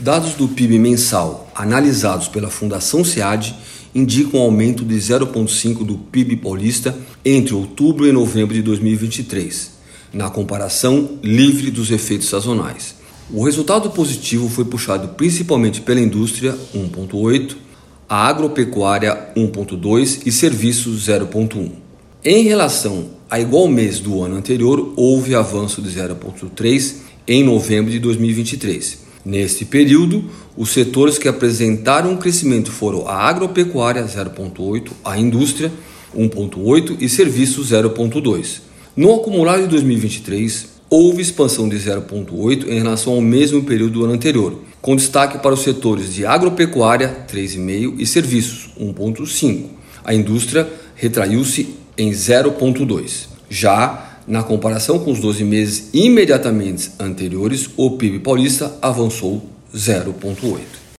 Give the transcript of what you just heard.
Dados do PIB mensal analisados pela Fundação SEAD indicam um aumento de 0,5% do PIB paulista entre outubro e novembro de 2023, na comparação livre dos efeitos sazonais. O resultado positivo foi puxado principalmente pela indústria 1,8%, a agropecuária 1,2% e serviços 0,1%. Em relação a igual mês do ano anterior, houve avanço de 0,3% em novembro de 2023. Neste período, os setores que apresentaram um crescimento foram a agropecuária 0,8%, a indústria 1,8% e serviços 0,2%. No acumulado de 2023, houve expansão de 0,8% em relação ao mesmo período do ano anterior, com destaque para os setores de agropecuária 3,5% e serviços 1,5%. A indústria retraiu-se em 0,2%. Já na comparação com os 12 meses imediatamente anteriores, o PIB paulista avançou 0,8%.